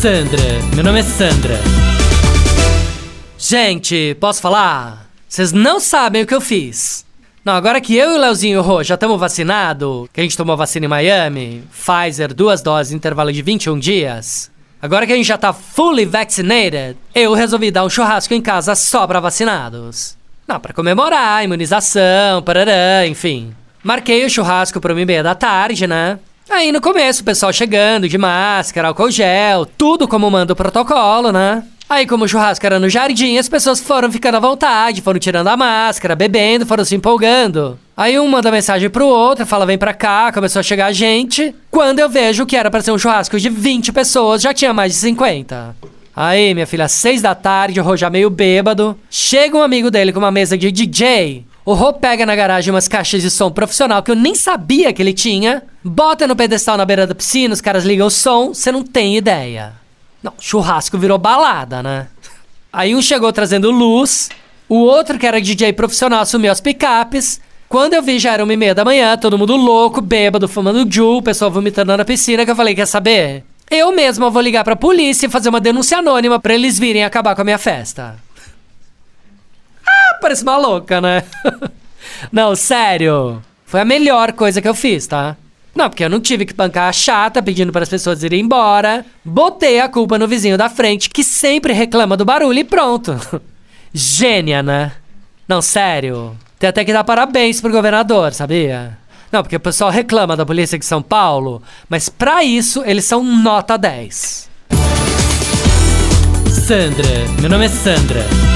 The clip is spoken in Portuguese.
Sandra, meu nome é Sandra. Gente, posso falar? Vocês não sabem o que eu fiz. Não, agora que eu e o Leozinho Rô já estamos vacinados, que a gente tomou vacina em Miami, Pfizer, duas doses, intervalo de 21 dias. Agora que a gente já tá fully vaccinated, eu resolvi dar um churrasco em casa só pra vacinados. Não, pra comemorar, imunização, parará, enfim. Marquei o churrasco pra uma e meia da tarde, né? Aí no começo, o pessoal chegando de máscara, álcool gel, tudo como manda o protocolo, né? Aí, como o churrasco era no jardim, as pessoas foram ficando à vontade, foram tirando a máscara, bebendo, foram se empolgando. Aí um manda mensagem pro outro, fala vem pra cá, começou a chegar gente. Quando eu vejo que era pra ser um churrasco de 20 pessoas, já tinha mais de 50. Aí, minha filha, às seis da tarde, o já meio bêbado. Chega um amigo dele com uma mesa de DJ. O Rô pega na garagem umas caixas de som profissional que eu nem sabia que ele tinha. Bota no pedestal na beira da piscina, os caras ligam o som, você não tem ideia. Não, churrasco virou balada, né? Aí um chegou trazendo luz, o outro, que era DJ profissional, assumiu as picapes. Quando eu vi, já era uma e meia da manhã, todo mundo louco, bêbado, fumando Ju, o pessoal vomitando na piscina, que eu falei, quer saber? Eu mesma vou ligar pra polícia e fazer uma denúncia anônima pra eles virem acabar com a minha festa. Parece uma louca, né? Não, sério. Foi a melhor coisa que eu fiz, tá? Não, porque eu não tive que bancar a chata pedindo para as pessoas irem embora. Botei a culpa no vizinho da frente, que sempre reclama do barulho e pronto. Gênia, né? Não, sério. Tem até que dar parabéns pro governador, sabia? Não, porque o pessoal reclama da polícia de São Paulo, mas pra isso eles são nota 10. Sandra, meu nome é Sandra.